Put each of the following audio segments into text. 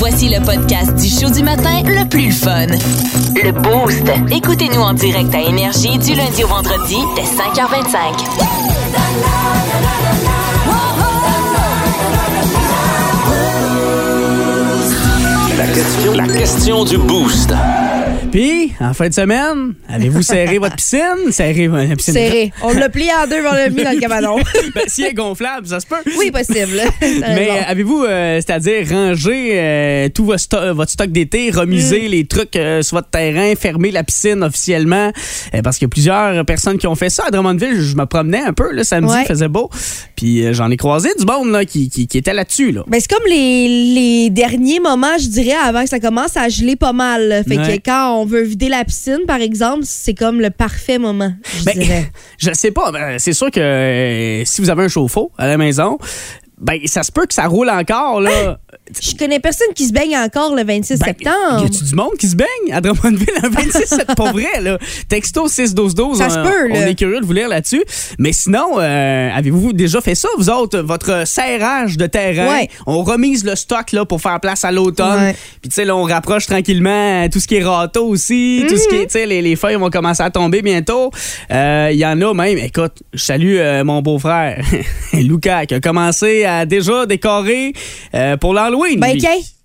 Voici le podcast du show du matin le plus fun. Le Boost. Écoutez-nous en direct à Énergie du lundi au vendredi dès 5h25. La question, la question du boost. Puis, en fin de semaine, avez-vous serré votre piscine? Serré votre piscine. Serré. On l'a plié en deux, on l'a mis dans le cabanon. Ben, si elle est gonflable, ça se peut. oui, possible. Mais euh, avez-vous, euh, c'est-à-dire, rangé euh, tout votre, sto- votre stock d'été, remisé Mm. les trucs sur votre terrain, fermé la piscine officiellement? Parce qu'il y a plusieurs personnes qui ont fait ça. À Drummondville, je me promenais un peu, là, samedi, Ouais. il faisait beau. Puis euh, j'en ai croisé du monde là, qui, qui, qui était là-dessus. Là. Ben, c'est comme les, les derniers moments, je dirais, avant que ça commence à geler pas mal. Fait Ouais. que quand on veut vider la piscine, par exemple, c'est comme le parfait moment, je Ben, dirais. je sais pas. ben, c'est sûr que euh, si vous avez un chauffe-eau à la maison, ben ça se peut que ça roule encore. Là. Je connais personne qui se baigne encore le 26 Ben, septembre. Y a-tu du monde qui se baigne à Drummondville le 26 C'est pas vrai, là. Texto 61212. Ça se on- peut, On là. est curieux de vous lire là-dessus. Mais sinon, euh, avez-vous déjà fait ça, vous autres, votre serrage de terrain? Ouais. On remise le stock là, pour faire place à l'automne. Ouais. Puis, tu sais, là, on rapproche tranquillement tout ce qui est râteau aussi. Tout ce qui est, tu sais, les, les feuilles vont commencer à tomber bientôt. Euh, Il y en a même. Écoute, je salue euh, mon beau-frère, Lucas, qui a commencé à déjà décorer euh, pour l'Halloween. Ben.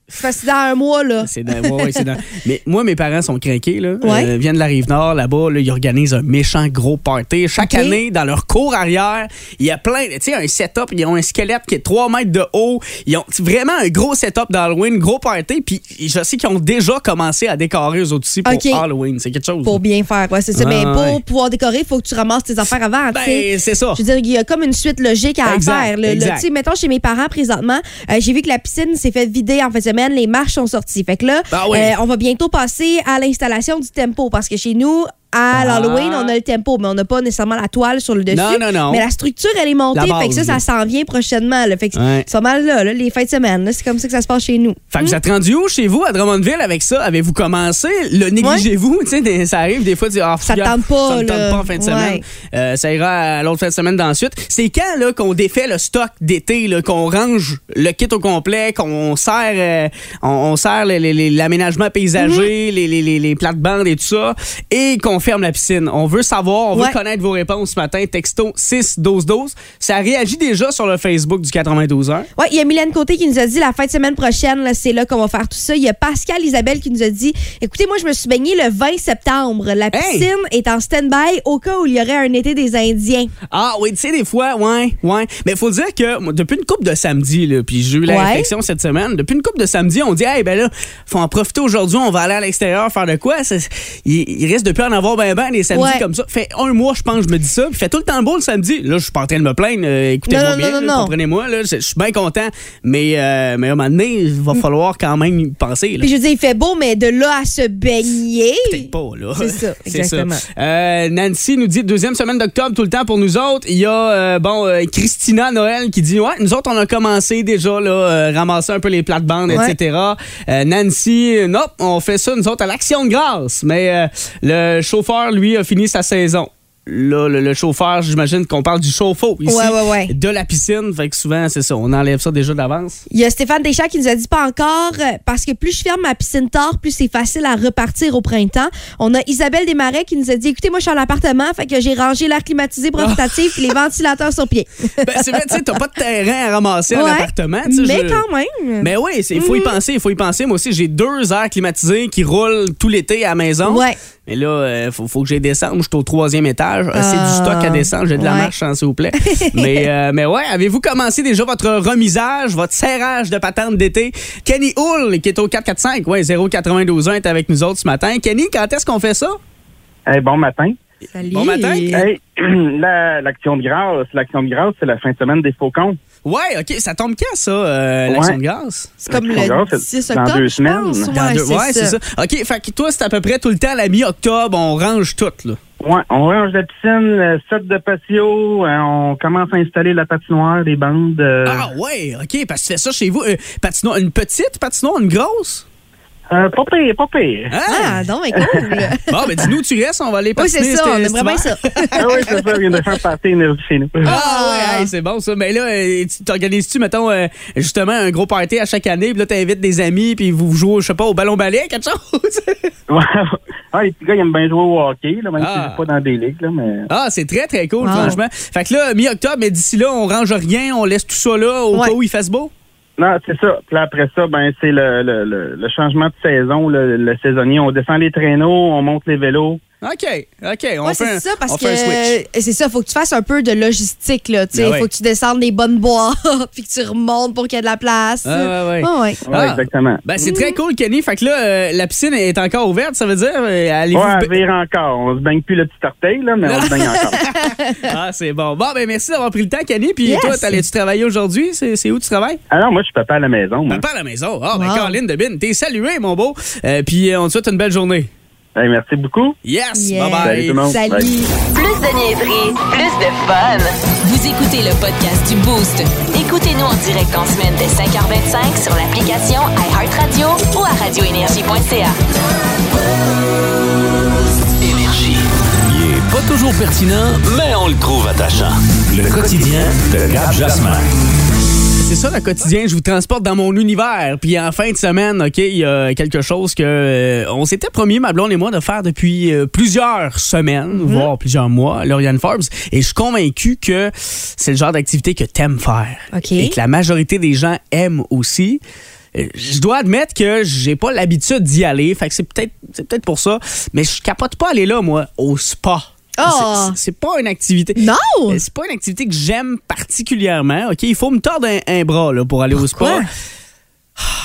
C'est dans un mois, là. C'est dans- ouais, ouais, dans- Mais moi, mes parents sont craqués, là. Ouais. Euh, viennent de la rive nord, là-bas, là, ils organisent un méchant gros party. Chaque année, dans leur cour arrière, il y a plein, tu sais, un setup, ils ont un squelette qui est 3 mètres de haut. Ils ont vraiment un gros setup d'Halloween, gros party. Puis je sais qu'ils ont déjà commencé à décorer eux autres aussi pour. Halloween. C'est quelque chose. Pour bien faire, ouais, c'est ça. Mais pour pouvoir décorer, il faut que tu ramasses tes affaires avant, ben, c'est ça. Je veux dire, il y a comme une suite logique à Exact, faire. tu sais, mettons, chez mes parents présentement, euh, j'ai vu que la piscine s'est fait vider en de semaine, les marches sont sorties. Fait que là, Ah oui. euh, on va bientôt passer à l'installation du tempo parce que chez nous, à Ah. l'Halloween, on a le tempo, mais on n'a pas nécessairement la toile sur le dessus. Non, non, non. Mais la structure, elle est montée. Fait que ça, ça s'en vient prochainement. là. Fait que Ouais. c'est pas mal là, là, les fins de semaine. C'est comme ça que ça se passe chez nous. Fait que vous êtes rendu où chez vous à Drummondville avec ça? Avez-vous commencé? Le négligez-vous? Ça arrive des fois, tu dis, ah, Ça regarde, tente pas, Ça me tente pas en fin de Ouais. semaine. Euh, ça ira à l'autre fin de semaine d'ensuite. C'est quand là, qu'on défait le stock d'été, là, qu'on range le kit au complet, qu'on sert, euh, on, l'aménagement paysager, Mhm. les, les, les, les plates-bandes et tout ça, et qu'on ferme la piscine. On veut savoir, on veut connaître vos réponses ce matin. Texto 6 12 12. Ça réagit déjà sur le Facebook du 92 heures. Ouais, il y a Mylène Côté qui nous a dit la fin de semaine prochaine, c'est là qu'on va faire tout ça. Il y a Pascal Isabelle qui nous a dit écoutez, moi, je me suis baignée le 20 septembre. La Hey! piscine est en stand-by au cas où il y aurait un été des Indiens. Ah oui, tu sais, des fois, ouais, ouais. Mais il faut dire que moi, depuis une couple de samedi, là, puis j'ai eu la Ouais. réflexion cette semaine, depuis une couple de samedi, on dit, hey, ben là, faut en profiter aujourd'hui, on va aller à l'extérieur faire de quoi? Il, il risque de plus en avoir ben ben des samedis Ouais. comme ça. Fait un mois, je pense, je me dis ça, puis fait tout le temps beau le samedi. Là, je suis pas en train de me plaindre, euh, écoutez-moi bien, comprenez-moi, je suis bien content, mais, euh, mais à un moment donné, il va falloir quand même y penser. Là. Puis je dire, il fait beau, mais de là à se baigner. Peut-être pas, là. C'est ça, exactement. Euh, Nancy nous dit deuxième semaine d'octobre tout le temps pour nous autres. Il y a euh, bon Christina Noël qui dit ouais nous autres on a commencé déjà là ramasser un peu les plates-bandes Ouais. etc. Nancy non on fait ça nous autres à l'action de grâce mais euh, le chauffeur lui a fini sa saison. Là, le, le chauffeur, j'imagine qu'on parle du chauffe-eau ici, Ouais, ouais, ouais. de la piscine. Fait que souvent, c'est ça, on enlève ça déjà d'avance. Il y a Stéphane Deschamps qui nous a dit pas encore, parce que plus je ferme ma piscine tard, plus c'est facile à repartir au printemps. On a Isabelle Desmarais qui nous a dit écoutez, moi, je suis en appartement, fait que j'ai rangé l'air climatisé profitatif puis les ventilateurs sur pied. Ben, c'est vrai, tu sais, t'as pas de terrain à ramasser en Ouais, appartement. tu sais, Mais je- quand même. Mais oui, il faut y penser, il faut y penser. Moi aussi, j'ai deux airs climatisés qui roulent tout l'été à la maison. Ouais. Mais là, il faut, faut que j'aille descendre. Je suis au troisième étage. Euh, c'est Ah, du stock à descendre. J'ai de la ouais. marche, hein, s'il vous plaît. mais, euh, mais ouais, avez-vous commencé déjà votre remisage, votre serrage de patente d'été? Kenny Hull, qui est au 445, ouais, 0921 est avec nous autres ce matin. Kenny, quand est-ce qu'on fait ça? Hey, bon matin. Salut. Bon matin. Hey, la- l'action de grâce, l'action de grâce, c'est la fin de semaine des faucons. Ouais, OK. Ça tombe quand, ça, euh, l'action Ouais. de grâce? C'est comme le grâce, 6 c'est dans octobre, deux semaines. Dans Ouais, deux- c'est ouais, c'est ça. OK, fait que toi, c'est à peu près tout le temps à la mi-octobre, on range tout, là. Ouais, on range la piscine, le set de patio, euh, on commence à installer la patinoire, les bandes. euh, Ah ouais, OK, parce que tu fais ça chez vous. Euh, patinoire, une petite patinoire, une grosse? Euh, pas pire, pas pire. Ah, non, mais cool. Bon, ben dis-nous où tu restes, on va aller oui, c'est ça, on aimerait bien ça. ah oui, c'est ça, il vient de faire énergie chez nous. Ah ouais, c'est bon ça. Mais là, euh, tu t'organises-tu, mettons, euh, justement, un gros party à chaque année, puis là, t'invites des amis, puis vous jouez, je sais pas, au ballon-ballet, quelque chose? Ouais. Ah, les petits gars, ils aiment bien jouer au hockey, là, même Ah. si joue pas dans des ligues, là, mais... ah, c'est très, très cool, Wow. franchement. Fait que là, mi-octobre, mais d'ici là, on range rien, on laisse tout ça là, au Ouais. cas où il fasse beau? Non, c'est ça. Puis après ça, ben c'est le, le, le, le changement de saison, le, le saisonnier. On descend les traîneaux, on monte les vélos. OK, OK, on Ouais, fait un, ça, parce on que fait un switch. c'est ça, faut que tu fasses un peu de logistique, là. Tu sais, Ben ouais. faut que tu descendes les bonnes bois, puis que tu remontes pour qu'il y ait de la place. Ah, ouais, ouais. Ouais, Ah. exactement. Ben, c'est très cool, Kenny. Fait que là, euh, la piscine est encore ouverte, ça veut dire? euh, allez-vous Ouais, elle vire encore. On se baigne plus le petit orteil, là, mais on se baigne encore. Ah, c'est bon. Bon, ben, merci d'avoir pris le temps, Kenny. Puis Yes. toi, t'allais-tu travailler aujourd'hui? C'est où tu travailles? Ah non, moi, je suis papa à la maison. moi. Papa à la maison. Ah, ben, Wow. Caroline Debine, t'es salué, mon beau. Euh, puis euh, on te souhaite une belle journée. Hey, merci beaucoup. Yes, Yeah. bye-bye. Salut tout le monde. Salut. Bye. Plus de niaiserie, plus de fun. Vous écoutez le podcast du Boost. Écoutez-nous en direct en semaine dès 5h25 sur l'application iHeartRadio ou à radioénergie.ca. Énergie. Il est pas toujours pertinent, mais on le trouve attachant. Le quotidien de Gab Jasmin. C'est ça le quotidien, je vous transporte dans mon univers. Puis en fin de semaine, OK, il y a quelque chose que euh, on s'était promis, ma blonde et moi, de faire depuis euh, plusieurs semaines, voire plusieurs mois, Lauriane Forbes. Et je suis convaincu que c'est le genre d'activité que t'aimes faire. Et que la majorité des gens aiment aussi. Euh, Je dois admettre que j'ai pas l'habitude d'y aller, fait que c'est peut-être c'est peut-être pour ça, mais je capote pas aller là moi au spa. Oh! C'est- pas une activité. Non! Euh, C'est pas une activité que j'aime particulièrement. OK, il faut me tordre un, un bras là, pour aller au spa. Pourquoi?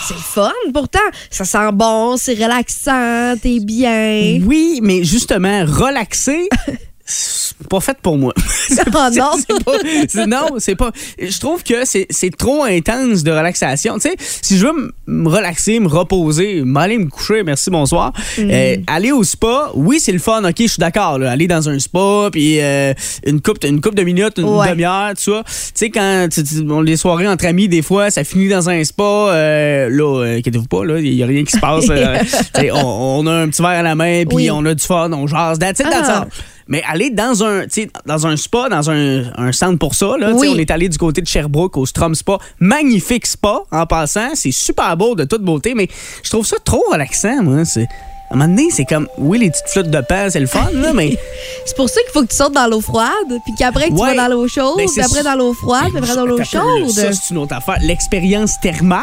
C'est fun, pourtant. Ça sent bon, c'est relaxant, t'es bien. Oui, mais justement, relaxer, pas fait pour moi. Oh non! C'est pas- non, c'est pas. Je trouve que c'est trop intense de relaxation. Tu sais, si je veux me relaxer, me reposer, m'aller me coucher, merci, bonsoir. Mm. euh, aller au spa, oui, c'est le fun, ok, je suis d'accord. Aller dans un spa, puis euh, une coupe, une coupe de minutes, une Ouais. demi-heure, tout ça. Tu sais, quand tu- tu- on- les soirées entre amis, des fois, ça finit dans un spa. euh, là, inquiétez-vous pas, là, il y a rien qui se passe. on, on a un petit verre à la main, puis Oui. on a du fun, on jase. That's it, that's Ah. Mais aller dans un, dans un spa, dans un, un centre pour ça, là, Oui. on est allé du côté de Sherbrooke au Strom Spa. Magnifique spa, en passant. C'est super beau, de toute beauté, mais je trouve ça trop relaxant, moi. C'est, à un moment donné, c'est comme, oui, les petites flûtes de pain, c'est le fun, là, mais. C'est pour ça qu'il faut que tu sortes dans l'eau froide, puis qu'après que tu Ouais. vas dans l'eau chaude, Ben, puis c'est après dans l'eau froide, puis après dans l'eau chaude. Ça, c'est une autre affaire. L'expérience thermale,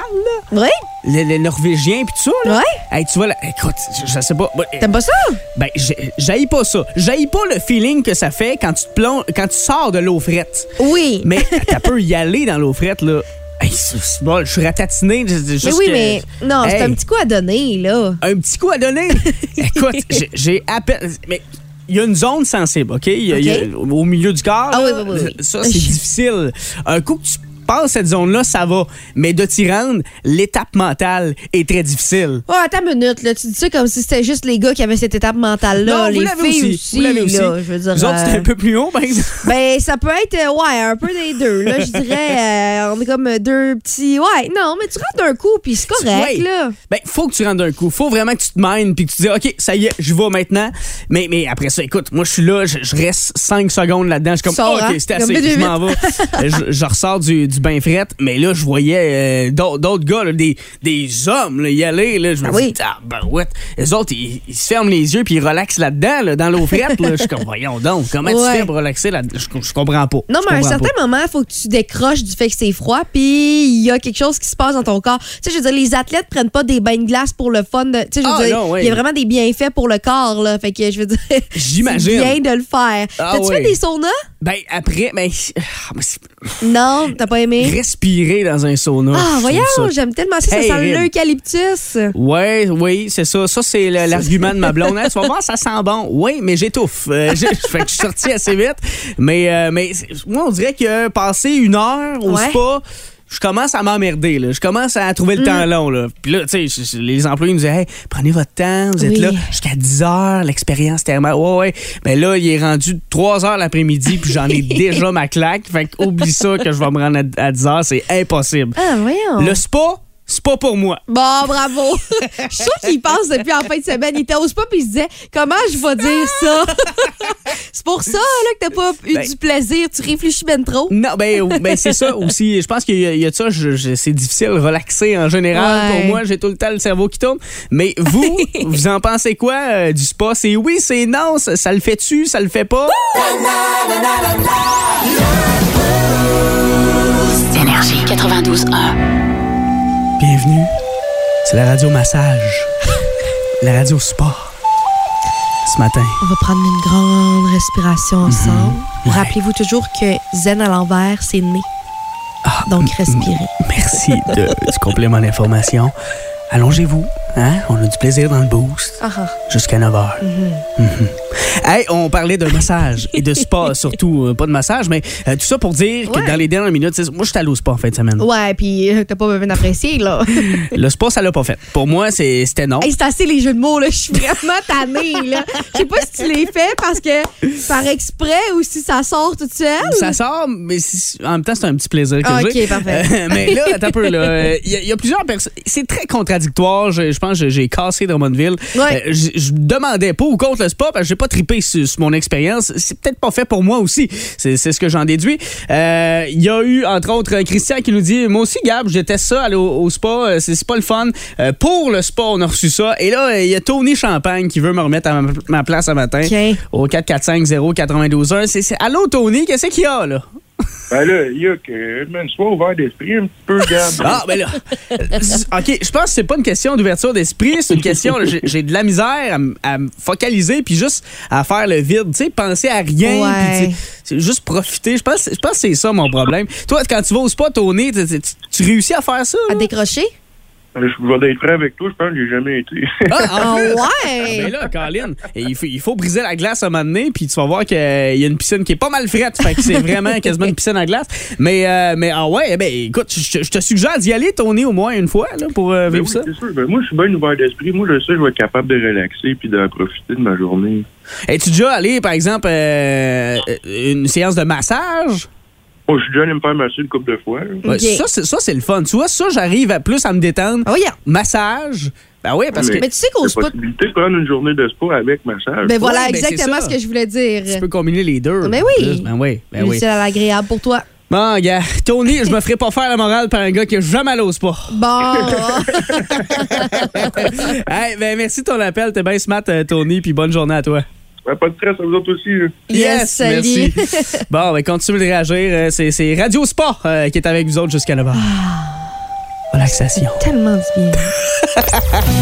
là, Oui? Le, le norvégien, puis tout ça, là. Ouais? Hey, tu vois, là, écoute, je, je sais pas. T'aimes pas ça? Ben, j'ai- j'haïs pas ça. J'haïs pas le feeling que ça fait quand tu te plonges, quand tu sors de l'eau frette. Oui. Mais t'as peux y aller dans l'eau frette, là. Hey, bon, je suis ratatiné. Mais oui, que- mais non, c'est un petit coup à donner, là. Un petit coup à donner? Écoute, j'ai- à peine. Mais il y a une zone sensible, OK? Il y a- il y a- au milieu du corps. Ah là, oui, oui, oui. Ça, c'est difficile. Un coup que tu passes cette zone-là, ça va. Mais de t'y rendre, l'étape mentale est très difficile. Oh, attends une minute, là. Tu dis ça comme si c'était juste les gars qui avaient cette étape mentale-là. Les filles aussi. aussi, Vous l'avez aussi. là. Je veux dire. Vous autres, c'était euh, un peu plus haut, par exemple. Ben, ça peut être, euh, ouais, un peu des deux. Là, je dirais, euh, on est comme deux petits. Ouais, non, mais tu rentres d'un coup, puis c'est correct, Ouais. là. Ben, faut que tu rentres d'un coup. Faut vraiment que tu te mines puis que tu dis, OK, ça y est, je vais maintenant. Mais, mais après ça, écoute, moi, je suis là, je, je reste 5 secondes là-dedans. Je suis comme, Sors, OK, hein? c'est Comme assez, vite, je vite, m'en vais. Je, je ressors du, du bain fret. Mais là, je voyais euh, d'autres gars, là, des, des hommes, là, y aller. Là, je me Ah dis, oui. ah, ben, ouais. Les autres, ils, ils se ferment les yeux puis ils relaxent là-dedans, là, dans l'eau frette. Je suis comme, voyons donc, comment tu fais pour relaxer là Je, je comprends pas. Non, mais à un certain pas. moment, il faut que tu décroches du fait que c'est froid, puis il y a quelque chose qui se passe dans ton corps. Tu sais, je veux dire, les athlètes prennent pas des bains de glace pour le fun. de- Tu sais, je veux Ah, dire, il y a vraiment des bienfaits pour le corps, là. Fait que je veux dire, J'imagine. bien de le faire. Ah, T'as-tu fait des saunas? Ben, après, ben, ah, Non, t'as pas aimé? respirer dans un sauna. Ah, voyons, j'aime tellement ça. Ça sent l'eucalyptus. Ouais, oui, c'est ça. Ça, c'est l'argument de ma blonde. Hein, tu vas voir, ça sent bon. Oui, mais j'étouffe. Euh, je, fait que je suis sorti assez vite. Mais, euh, mais moi, on dirait que passer une heure au Ouais. spa, je commence à m'emmerder. là. Je commence à trouver Mm. le temps long. Là. Puis là, tu sais, je- je- les employés nous disaient hey, prenez votre temps, vous êtes Oui. là jusqu'à 10 heures, l'expérience thermale. Ouais, ouais. Mais là, il est rendu 3 heures l'après-midi, puis j'en ai déjà ma claque. Fait que oublie ça que je vais me rendre à, à 10 heures, c'est impossible. Ah, voyons. Le spa, c'est pas pour moi. Bon, bravo. je suis sûre qu'il pense depuis en fin de semaine. Il était au spa puis il se disait comment je vais dire ça? c'est pour ça là, que t'as pas eu Ben- du plaisir. Tu réfléchis ben trop. Non, ben, ben c'est ça aussi. Je pense qu'il y, a- il y a de ça. je- je- c'est difficile de relaxer en général. Ouais. Pour moi, j'ai tout le temps le cerveau qui tourne. Mais vous, vous en pensez quoi euh, du spa? C'est oui, c'est non? Ça, ça le fait-tu? Ça le fait pas? Énergie 92.1. Bienvenue. C'est la radio massage. la radio sport. Ce matin. On va prendre une grande respiration ensemble. Ouais. Rappelez-vous toujours que zen à l'envers, c'est né. Donc, respirez. Merci de- du complément d'information. Allongez-vous. Hein? On a du plaisir dans le boost. Ah, ah. Jusqu'à 9 h. Hey, on parlait de massage et de spa, surtout. euh, pas de massage, mais euh, tout ça pour dire que Ouais. dans les dernières minutes, moi, je suis allé au spa en fin de semaine. Ouais, puis euh, t'as pas besoin d'apprécier, là. Le spa, ça l'a pas fait. Pour moi, c'était non. Hey, c'est assez les jeux de mots, là. Je suis vraiment tannée, là. Je sais pas si tu les fais parce que par exprès ou si ça sort toute seule. Ça sort, mais si- en même temps, c'est un petit plaisir que j'ai. ok, parfait. Euh, mais là, attends un peu. là. Il y, y a plusieurs personnes. C'est très contradictoire. Je, je pense que j'ai cassé Drummondville. Ouais. Euh, je, demandais pour ou contre le spa parce que j'ai pas trippé sur, sur mon expérience. C'est peut-être pas fait pour moi aussi. C'est ce que j'en déduis. Euh, Il y a eu, entre autres, Christian qui nous dit Moi aussi, Gab, je déteste ça, aller au, au spa. Euh, C'est pas le fun. Euh, pour le spa, on a reçu ça. Et là, il y a Tony Champagne qui veut me remettre à ma, ma place ce matin au 445-092-1. C'est- c'est- Allô, Tony, qu'est-ce qu'il y a, là? Ben là, Yuck, man, sois ouvert d'esprit un petit peu, Gab. Ah, ben là. euh, OK, je pense que c'est pas une question d'ouverture d'esprit, c'est une question. J'ai de la misère à, me focaliser puis juste à faire le vide. Tu sais, penser à rien. Ouais. puis juste profiter. Je pense, je pense que c'est ça mon problème. Toi, quand tu vas au spa, Tony, tu, tu- tu réussis à faire ça? À là? décrocher? Je vais être prêt avec toi, je pense que j'ai jamais été. Ah, Ah plus? ouais! Ben là, Colin, il faut, il faut briser la glace à un moment donné, puis tu vas voir qu'il y a une piscine qui est pas mal frette. Fait que c'est vraiment quasiment une piscine à glace. Mais, euh, mais ah ouais, ben écoute, je, je te suggère d'y aller, Tony, au moins une fois, là, pour euh, Ben vivre oui, ça. c'est sûr. Ben moi, je suis bien ouvert d'esprit. Moi, je sais, je vais être capable de relaxer puis de profiter de ma journée. Es-tu déjà allé, par exemple, euh, une séance de massage? Moi, je suis déjà allé me faire masser une couple de fois. là. Ouais, Ok. Ça, c'est, ça, c'est le fun. Tu vois, ça, j'arrive à plus à me détendre. Oui, Massage. Ben oui, parce que Mais- Mais tu sais qu'au La spa. possibilité de prendre une journée de spa avec massage. Ben voilà Ouais, ben c'est exactement ça. ce que je voulais dire. tu peux combiner les deux. Ben en oui. plus. Ben oui, ben oui. C'est agréable pour toi. Bon, gars, Tony, je me ferai pas faire la morale par un gars qui a jamais allé au spa. Bon. hey, ben merci de ton appel. T'es bien smart, euh, Tony, puis bonne journée à toi. Ben, pas de stress à vous autres aussi. là. yes, salut. merci. bon, ben continue de réagir. Euh, C'est, c'est Radio Spa euh, qui est avec vous autres jusqu'à 9h. Relaxation. Tellement bien.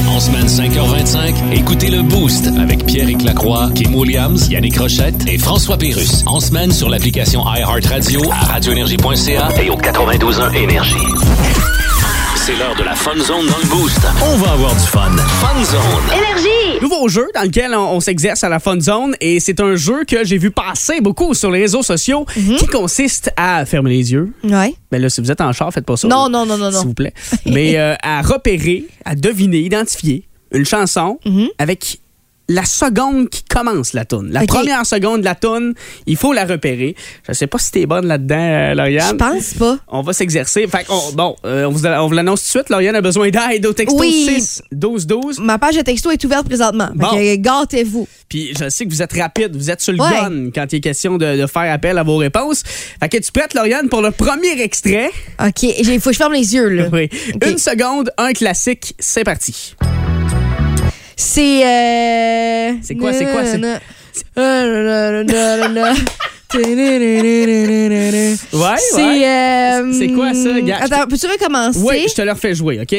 En semaine 5h25, écoutez le Boost avec Pierre Lacroix, Kim Williams, Yannick Rochette et François Pérus. En semaine sur l'application iHeartRadio à radioénergie.ca et au 92.1 Énergie. C'est l'heure de la Fun Zone dans le Boost. On va avoir du fun. Fun Zone. Nouveau jeu dans lequel on, on s'exerce à la Fun Zone et c'est un jeu que j'ai vu passer beaucoup sur les réseaux sociaux qui consiste à fermer les yeux. Ouais. Ben là, si vous êtes en char, faites pas ça. Non, là, non, non, non, non. S'il vous plaît. Mais euh, à repérer, à deviner, identifier une chanson avec la seconde qui commence la toune. La première seconde de la toune, il faut la repérer. Je sais pas si t'es bonne là-dedans, euh, Je Lauriane. pense pas. On va s'exercer. Fait bon, euh, on vous, on vous l'annonce tout de suite. Lauriane a besoin d'aide au texto Oui. 6 12 12. Ma page de texto est ouverte présentement. Bon. Gâtez-vous. Puis je sais que vous êtes rapide, vous êtes sur le Ouais. gun quand il est question de, de faire appel à vos réponses. Fait que tu prêtes, Lauriane, pour le premier extrait? OK. Il faut que je ferme les yeux, là. Oui. Une seconde, un classique, c'est parti. C'est. Euh... C'est quoi, c'est quoi, c'est-. Euh, nanana. Ouais, C'est. ouais. euh, C'est quoi ça, gars? Attends, peux-tu recommencer? Oui, je te le refais jouer, OK?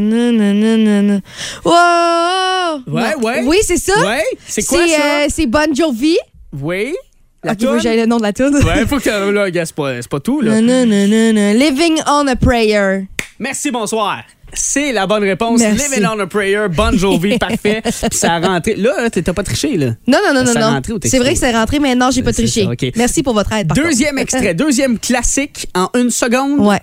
Nanana. Wow! Ouais, ouais. Oui, c'est ça. Ouais, c'est quoi ça? euh, c'est Bon Jovi. Oui. La ok, toune? j'aille le nom de la tune. Ouais, faut que. Là, gars, c'est pas, c'est pas tout, là. Nanana. Living on a Prayer. Merci, bonsoir. C'est la bonne réponse. Merci. Living on a Prayer, Bon Jovi, parfait. Puis ça a rentré. Là, t'as pas triché, là. Non, non, non, non, Ça non. texto. C'est vrai que c'est rentré, mais non, j'ai pas triché. ça. Merci pour votre aide. Deuxième extrait, deuxième classique en une seconde. Ouais.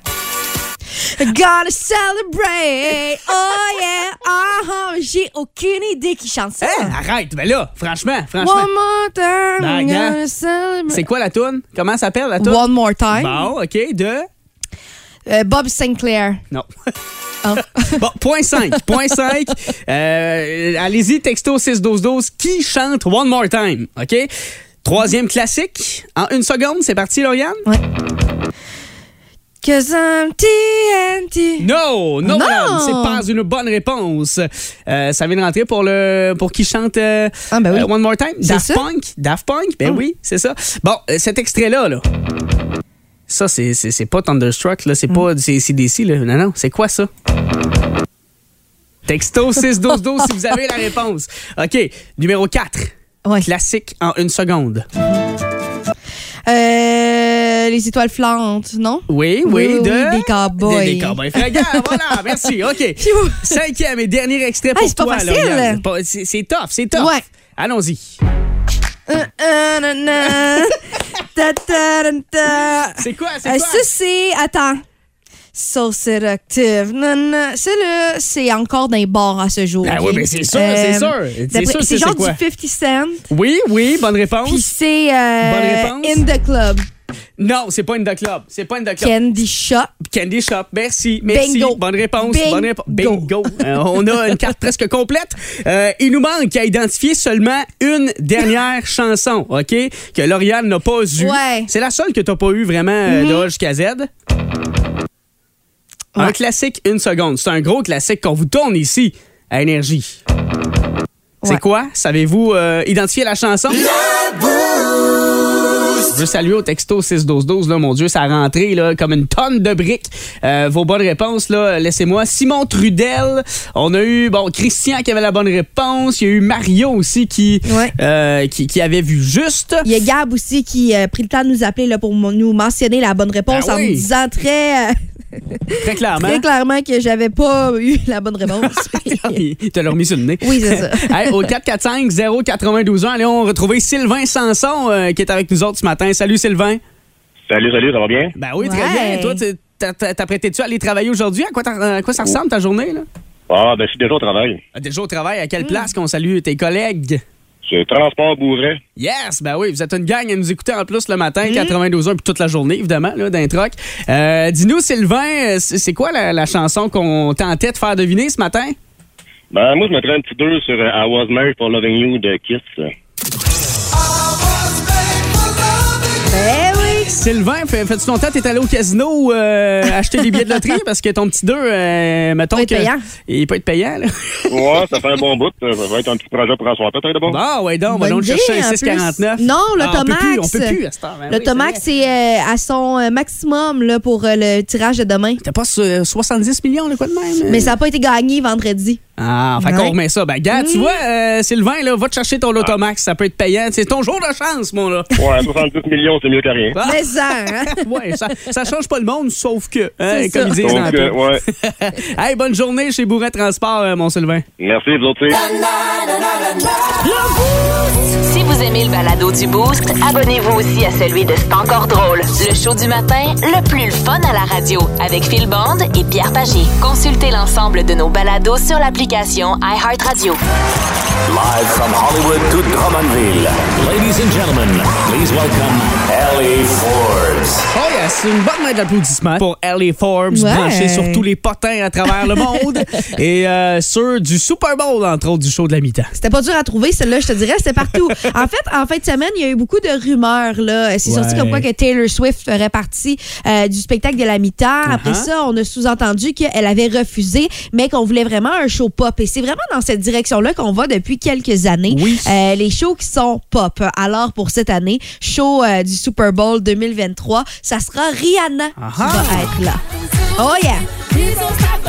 Gotta celebrate. Oh yeah. Ah, j'ai aucune idée qui chante ça. Hein? Arrête, ben là, franchement, franchement. One more time. Ben, gotta celebrate. C'est quoi la toune? Comment s'appelle la toune? One more time. Bon, OK, de... Euh, Bob Sinclair. Non. Oh. Bon, point 5. Point 5. Euh, Allez-y, texto 61212. Qui chante One More Time? OK? Troisième classique. En une seconde, c'est parti, Lauriane? Ouais. Cause I'm TNT. Non, non, Non! c'est pas une bonne réponse. Euh, ça vient de rentrer pour le pour qui chante euh, Ah, ben oui. euh, One More Time? Daft ça? Punk? Daft Punk, ben Ah. oui, c'est ça. Bon, cet extrait-là, là. Ça, c'est- pas Thunderstruck, là. C'est Mm. pas c'est CDC, là. Non, non, c'est quoi ça? Texto 61212 si vous avez la réponse. OK, numéro 4. Ouais. Classique en une seconde. Euh, les étoiles flantes, non? Oui, oui, Oui, oui, de... des cowboys. Des, des cowboys voilà, merci. OK. Cinquième et dernier extrait pour Hey, c'est pas toi, facile. C'est c'est tough, c'est tough. Ouais. Allons-y. C'est quoi, c'est Euh, quoi? ça, c'est. Attends. So séductive. Non, non. Ça, là, c'est encore dans les bars à ce jour. Ben oui, ben c'est sûr, c'est sûr. C'est sûr C'est c'est genre du 50 Cent. Oui, oui, bonne réponse. Puis c'est. euh, Bonne réponse. In the Club. Non, c'est pas In the Club. C'est pas the Club. Candy Shop. Candy Shop. Merci, merci. Bingo. Bonne réponse. Bingo. Bonne réponse. Bingo. Euh, on a une carte presque complète. Euh, il nous manque à identifier seulement une dernière chanson, OK? Que Lauriane n'a pas eue. Ouais. C'est la seule que t'as pas eu vraiment euh, de A jusqu'à Z. Un classique, une seconde. C'est un gros classique qu'on vous tourne ici à Énergie. C'est quoi? Savez-vous euh, identifier la chanson? Je veux saluer au texto 61212, là, mon Dieu, ça a rentré là, comme une tonne de briques. Euh, vos bonnes réponses, là, laissez-moi. Simon Trudel, on a eu bon Christian qui avait la bonne réponse, il y a eu Mario aussi qui, Ouais. euh, qui, qui avait vu juste. Il y a Gab aussi qui a pris le temps de nous appeler là, pour nous mentionner la bonne réponse Ben en oui. nous disant très, euh, Très clairement. très clairement que j'avais pas eu la bonne réponse. il te l'a remis sur le nez. Oui, c'est ça. Hey, au 445-092 ans, allez, on retrouver Sylvain Sanson euh, qui est avec nous autres ce matin. Salut Sylvain. Salut, salut, ça va bien? Ben oui, très Ouais. bien. Toi, t'as- t'apprêtais-tu à aller travailler aujourd'hui? À quoi, à quoi ça ressemble ta journée? Là? Ah, ben, je suis déjà au travail. Ah, Déjà au travail, à quelle place qu'on salue tes collègues? C'est Transport Bourret. Yes, ben oui, vous êtes une gang à nous écouter en plus le matin, 92 heures, puis toute la journée, évidemment, là, d'un troc. Euh, Dis-nous, Sylvain, euh, c'est quoi la, la chanson qu'on tentait de faire deviner ce matin? Ben, moi, je mettrais un petit 2 sur euh, I Was Made for Loving You de Kiss. Sylvain, fais- fais-tu ton temps, t'es allé au casino euh, acheter des billets de loterie? Parce que ton petit 2, euh, mettons Peut être que- payant. Il peut être payant, là. Ouais, ça fait un bon bout. Ça va être un petit projet pour asseoir peut-être d'abord. Bon, ouais, donc, on va chercher un en 649. plus. Non, Ah, on peut plus, on peut plus à cette heure. Ben oui, L'automax, c'est euh, à son euh, maximum là, pour euh, le tirage de demain. T'as pas euh, 70 millions, là, quoi de même? Mais ça n'a pas été gagné vendredi. Ah, fait qu'on remet ça. Ben, gars, tu vois, euh, Sylvain, là, va te chercher ton Automax, ça peut être payant. C'est ton jour de chance, mon là. Ouais, 70 millions, c'est mieux que rien. Ah. Mais ça, hein? Ouais, ça, ça change pas le monde, sauf que, hein, comme ça. ils disent Donc, euh, ouais. Hey, bonne journée chez Bourret Transport, euh, mon Sylvain. Merci, vous autres. Si vous aimez le balado du Boost, abonnez-vous aussi à celui de C'est encore drôle. Le show du matin, le plus le fun à la radio, avec Phil Bond et Pierre Pagé. Consultez l'ensemble de nos balados sur l'application iHeartRadio. Live from Hollywood to Drummondville. Ladies and gentlemen, please welcome Ellie Forbes. Oh yes, une bonne main d'applaudissements pour Ellie Forbes, Ouais. branchée sur tous les potins à travers le monde. et euh, sur du Super Bowl, entre autres, du show de la mi-temps. C'était pas dur à trouver, celle-là, je te dirais, c'était partout. en fait, en fin de semaine, il y a eu beaucoup de rumeurs. là. C'est sorti comme quoi que Taylor Swift ferait partie euh, du spectacle de la mi-temps. Après Uh-huh. ça, on a sous-entendu qu'elle avait refusé, mais qu'on voulait vraiment un show pop. Et c'est vraiment dans cette direction-là qu'on va depuis quelques années. Oui. Euh, les shows qui sont pop. Alors, pour cette année, show euh, du Super Bowl 2023, ça sera Rihanna qui va être là. Oh yeah!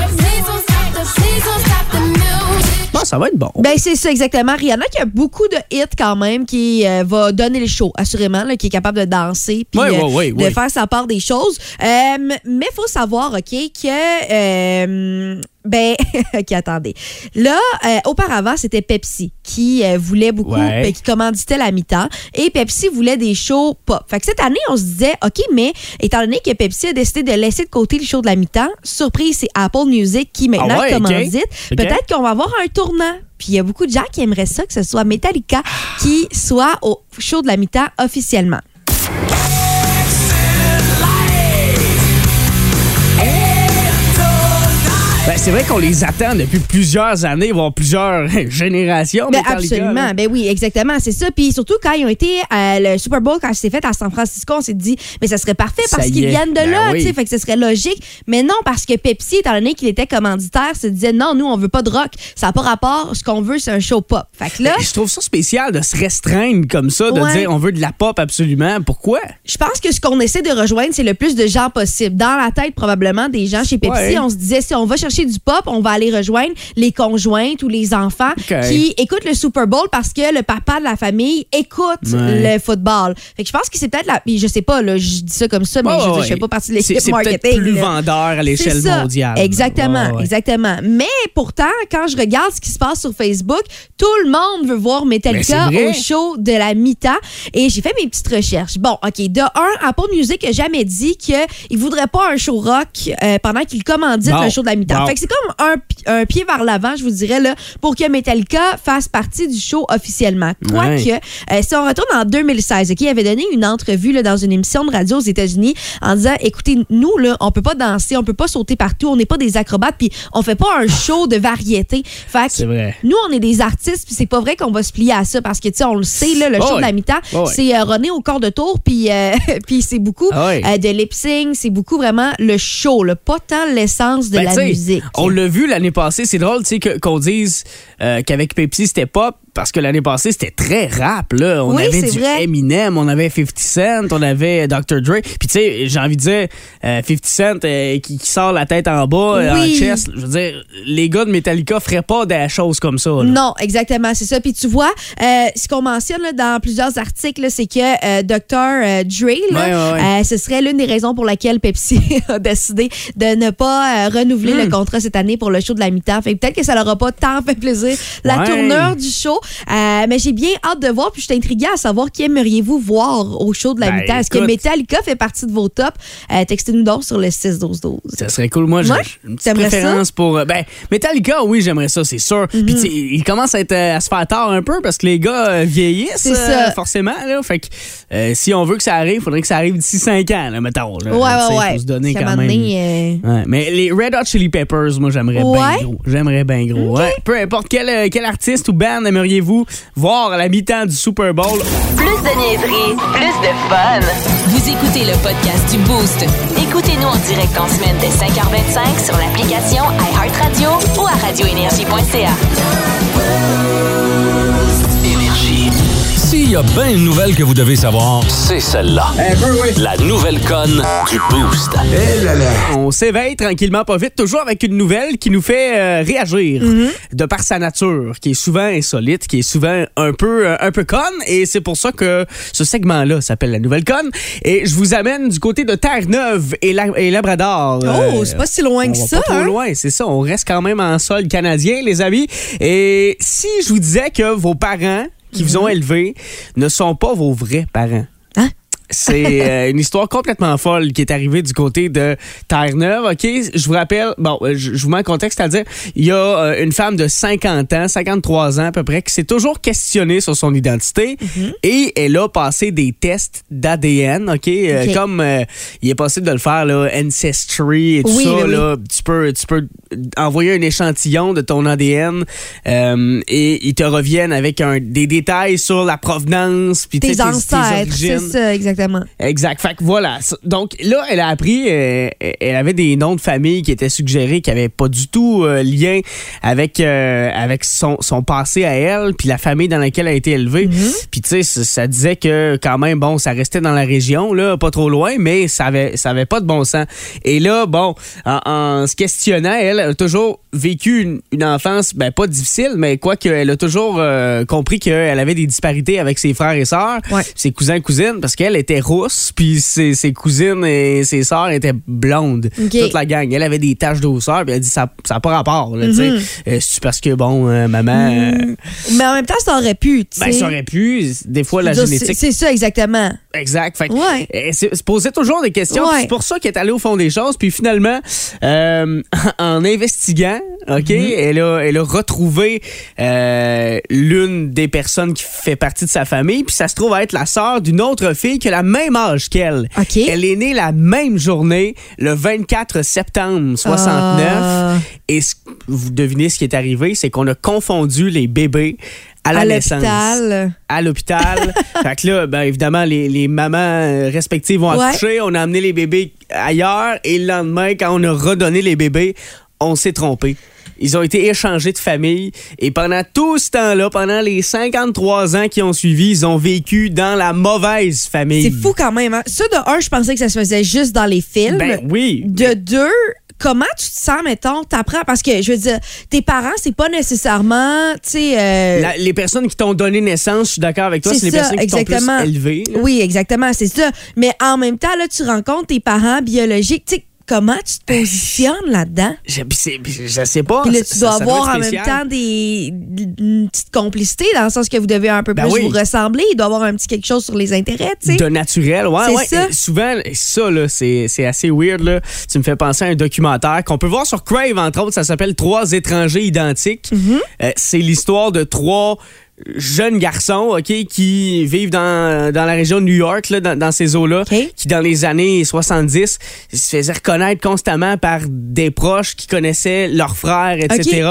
Bon, ça va être bon. Ben c'est ça exactement. Rihanna qui a beaucoup de hits quand même, qui euh, va donner le show assurément, là, qui est capable de danser puis euh, de faire sa part des choses. Euh, mais faut savoir ok que ben ok attendez. Là euh, auparavant c'était Pepsi qui euh, voulait beaucoup, Ouais. ben, qui commanditait la mi-temps et Pepsi voulait des shows pop. Fait que cette année on se disait ok mais étant donné que Pepsi a décidé de laisser de côté le show de la mi-temps, surprise c'est Apple Music qui maintenant Ah ouais, ok. commandite. Peut-être qu'on va avoir un tournant. Puis il y a beaucoup de gens qui aimeraient ça, que ce soit Metallica qui soit au show de la mi-temps officiellement. Ben, c'est vrai qu'on les attend depuis plusieurs années, voire plusieurs générations. Ben, absolument. là. Ben oui, exactement. C'est ça. Puis surtout, quand ils ont été à le Super Bowl, quand c'est fait à San Francisco, on s'est dit, mais ça serait parfait parce qu'ils viennent de Ben là, oui. tu sais. Fait que ce serait logique. Mais non, parce que Pepsi, étant donné qu'il était commanditaire, se disait, non, nous, on veut pas de rock. Ça n'a pas rapport. Ce qu'on veut, c'est un show pop. Fait que là, Ben, je trouve ça spécial de se restreindre comme ça, de Ouais. dire on veut de la pop absolument. Pourquoi? je pense que ce qu'on essaie de rejoindre, c'est le plus de gens possible. Dans la tête, probablement, des gens chez Pepsi, Ouais. on se disait, si on va chercher du pop, on va aller rejoindre les conjointes ou les enfants qui écoutent le Super Bowl parce que le papa de la famille écoute Ouais. le football. Fait que je pense que c'est peut-être la. Je sais pas, là, je dis ça comme ça, mais je, dire, ouais. je fais pas partie de C'est- l'équipe c'est peut-être marketing. plus là. vendeur à C'est l'échelle mondiale. Exactement, ouais. exactement. Mais pourtant, quand je regarde ce qui se passe sur Facebook, tout le monde veut voir Metallica c'est au show de la mi-temps. Et j'ai fait mes petites recherches. Bon, OK. De un, Apple Music n'a jamais dit qu'il voudrait pas un show rock euh, pendant qu'il commandite Bon. le show de la mi-temps. Fait que c'est comme un, pi- un pied vers l'avant, je vous dirais, là, pour que Metallica fasse partie du show officiellement. Quoique, Ouais. euh, si on retourne en 2016, OK, il avait donné une entrevue là, dans une émission de radio aux États-Unis en disant écoutez, nous, là, on peut pas danser, on peut pas sauter partout, on n'est pas des acrobates, puis on fait pas un show de variété. Fait que C'est vrai. nous, on est des artistes, puis c'est pas vrai qu'on va se plier à ça parce que, tu sais, on le sait, là, le Oh show de la mi-temps, Oh c'est euh, René au corps de tour, puis euh, puis c'est beaucoup Ah de lip-sync, c'est beaucoup vraiment le show, là, pas tant l'essence de Ben, la musique. On l'a vu l'année passée. C'est drôle, tu sais, qu'on dise euh, qu'avec Pepsi, c'était pop. Parce que l'année passée, c'était très rap, là. On Oui, avait du vrai. Eminem, on avait 50 Cent, on avait Dr. Dre. Puis, tu sais, j'ai envie de dire, euh, 50 Cent euh, qui, qui sort la tête en bas, euh, Oui. en chest. Je veux dire, les gars de Metallica feraient pas des choses comme ça. là. Non, exactement, c'est ça. Puis tu vois, euh, ce qu'on mentionne là, dans plusieurs articles, c'est que euh, Dr. euh, Dre, là, Ouais, ouais, ouais. euh, ce serait l'une des raisons pour laquelle Pepsi a décidé de ne pas euh, renouveler Hmm. le contrat cette année pour le show de la mi-temps. Fait peut-être que ça leur a pas tant fait plaisir la Ouais. tournure du show. Euh, mais j'ai bien hâte de voir, puis je suis intriguée à savoir qui aimeriez-vous voir au show de la Ben, mi-temps. Est-ce que. Metallica fait partie de vos tops? Euh, Textez-nous donc sur le 6-12-12. Ça serait cool. Moi, j'ai une petite préférence pour. euh, Ben, Metallica, oui, j'aimerais ça, c'est sûr. Mhm. Puis, tu sais, il commence à, être, euh, à se faire tard un peu parce que les gars vieillissent. Ça. forcément, là. Fait que si on veut que ça arrive, il faudrait que ça arrive d'ici 5 ans, là, mettons. là. Ouais, ouais, ouais. Faut se donner Parce qu'à quand un même. moment donné, Ouais, mais les Red Hot Chili Peppers, moi, j'aimerais Ouais? bien gros. J'aimerais bien gros. Ouais. Peu importe quel, quel artiste ou band aimeriez-vous voir à la mi-temps du Super Bowl? Plus de niaiserie, plus de fun. Vous écoutez le podcast du Boost. Écoutez-nous en direct en semaine dès 5h25 sur l'application iHeartRadio ou à radioénergie.ca. S'il y a bien une nouvelle que vous devez savoir, c'est celle-là. La nouvelle conne du Boost. On s'éveille tranquillement, pas vite, toujours avec une nouvelle qui nous fait euh, réagir de par sa nature, qui est souvent insolite, qui est souvent un peu, euh, un peu conne. Et c'est pour ça que ce segment-là s'appelle la nouvelle conne. Et je vous amène du côté de Terre-Neuve et, La- et Labrador. Oh, c'est pas si loin on que va ça, Pas trop hein? loin, c'est ça. On reste quand même en sol canadien, les amis. Et si je vous disais que vos parents qui vous ont élevé ne sont pas vos vrais parents. C'est euh, une histoire complètement folle qui est arrivée du côté de Terre-Neuve. OK, je vous rappelle, bon, euh, je, vous mets en contexte, c'est-à-dire, il y a euh, une femme de 50 ans, 53 ans à peu près, qui s'est toujours questionnée sur son identité Mm-hmm. et elle a passé des tests d'ADN, OK? Comme euh, il est possible de le faire, là, Ancestry et tout Oui, ça, oui, là, tu peux, tu peux envoyer un échantillon de ton ADN euh, et ils te reviennent avec un, des détails sur la provenance puis Tes ancêtres, c'est origines. ça, exactement. Exact. Fait que voilà. Donc là, elle a appris, euh, elle avait des noms de famille qui étaient suggérés qui n'avaient pas du tout euh, lien avec, euh, avec son, son passé à elle, puis la famille dans laquelle elle a été élevée. Puis tu sais, ça, disait que quand même, bon, ça restait dans la région, là, pas trop loin, mais ça avait, ça avait pas de bon sens. Et là, bon, en, en se questionnant, elle a toujours vécu une, une enfance, ben pas difficile, mais quoi qu'elle a toujours compris qu'elle avait des disparités avec ses frères et sœurs, Ouais. ses cousins et cousines, parce qu'elle était rousse, puis ses, ses cousines et ses sœurs étaient blondes. Toute la gang. Elle avait des taches d'osseur, puis elle dit ça n'a pas rapport. Là. Mm-hmm. Euh, C'est parce que, bon, euh, maman, euh, Mais en même temps, ça aurait pu, tu sais. ben, ça aurait pu. Des fois, la génétique. C'est ça, exactement. Exact. Fait que, Ouais. elle se se posait toujours des questions. Ouais. C'est pour ça qu'elle est allée au fond des choses. Puis finalement, euh, en investiguant OK? elle, a, elle a retrouvé euh, l'une des personnes qui fait partie de sa famille, puis ça se trouve être la sœur d'une autre fille qui a la même âge qu'elle. OK. Elle est née la même journée, le 24 septembre 69. Ah. Et ce- vous devinez ce qui est arrivé, c'est qu'on a confondu les bébés à la à naissance l'hôpital. à l'hôpital. fait que là, ben, évidemment, les, les mamans euh, respectives vont Ouais. accoucher. On a amené les bébés ailleurs. Et le lendemain, quand on a redonné les bébés, on s'est trompé. Ils ont été échangés de famille. Et pendant tout ce temps-là, pendant les 53 ans qui ont suivi, ils ont vécu dans la mauvaise famille. C'est fou quand même. Hein? Ça, de un, je pensais que ça se faisait juste dans les films. Ben oui. De deux, comment tu te sens, mettons, t'apprends? Parce que, je veux dire, tes parents, c'est pas nécessairement, tu sais... euh, les personnes qui t'ont donné naissance, je suis d'accord avec toi, C'est les personnes qui t'ont plus exactement. élevé. là. Oui, exactement, c'est ça. Mais en même temps, là, tu rencontres tes parents biologiques. Tu sais, comment tu te positionnes là-dedans? Je, je sais pas. Puis là, tu dois ça avoir en même temps des, une petite complicité, dans le sens que vous devez un peu Ben plus oui. vous ressembler. Il doit y avoir un petit quelque chose sur les intérêts, tu sais. De naturel, ouais, ouais. ça. Souvent, ça, là, c'est c'est assez weird, là. Tu me fais penser à un documentaire qu'on peut voir sur Crave, entre autres. Ça s'appelle Trois étrangers identiques. Mm-hmm. Euh, c'est l'histoire de trois jeunes garçons, OK, qui vivent dans, dans la région de New York, là, dans, dans ces eaux-là, qui, dans les années 70, se faisaient reconnaître constamment par des proches qui connaissaient leurs frères, etc.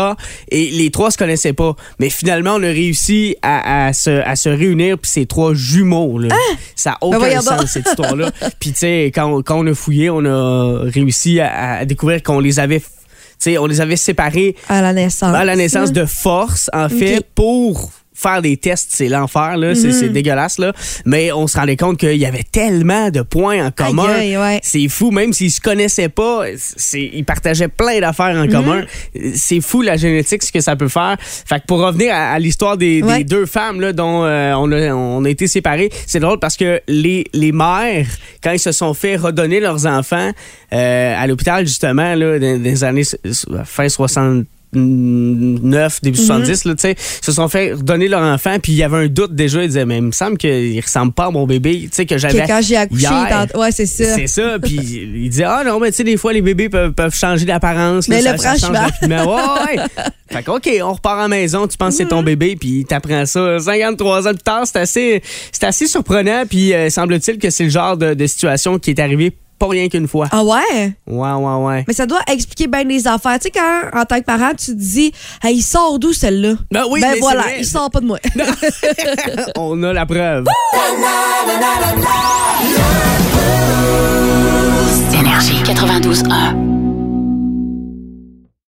Et les trois se connaissaient pas. Mais finalement, on a réussi à, à se, à se réunir, puis ces trois jumeaux, là. Ça n'a aucun Ben voyons sens, donc. cette histoire-là. puis, tu sais, quand, on- quand on a fouillé, on a réussi à, à découvrir qu'on les avait... Tu sais, on les avait séparés À la naissance. à la naissance de force, en fait, pour faire des tests, c'est l'enfer, là. C'est- Mhm. Dégueulasse, là. Mais on se rendait compte qu'il y avait tellement de points en commun. Ouais. C'est fou, même s'ils se connaissaient pas, ils partageaient plein d'affaires Mhm. en commun. C'est fou, la génétique, ce que ça peut faire. Fait que pour revenir à, à l'histoire des, deux femmes, là, dont euh, on, a, on a été séparés, c'est drôle parce que les, les mères, quand ils se sont fait redonner leurs enfants euh, à l'hôpital, justement, là, dans, dans les années fin 60 9, début Mhm. 70, là, tu sais, se sont fait redonner leur enfant, puis il y avait un doute déjà. Ils disaient, mais il me semble qu'il ressemble pas à mon bébé, que j'avais. quand j'ai accouché, hier. tant- ouais, c'est ça. C'est ça. Puis il disait, ah non, mais tu sais, des fois, les bébés peuvent, peuvent changer d'apparence. Mais là, là, ça, ça change franchement. Ouais, ouais. Fait que, OK, on repart à la maison, tu penses que c'est ton bébé, puis t'apprends ça 53 ans plus tard. C'est assez, assez surprenant, puis euh, semble-t-il que c'est le genre de, de situation qui est arrivé pas rien qu'une fois. Ah ouais? Ouais, ouais, ouais. Mais ça doit expliquer bien des affaires. Tu sais, quand, en tant que parent, tu te dis, hey, il sort d'où celle-là? Ben oui, ben mais c'est voilà, vrai. il sort pas de moi. on a la preuve. Énergie 92.1.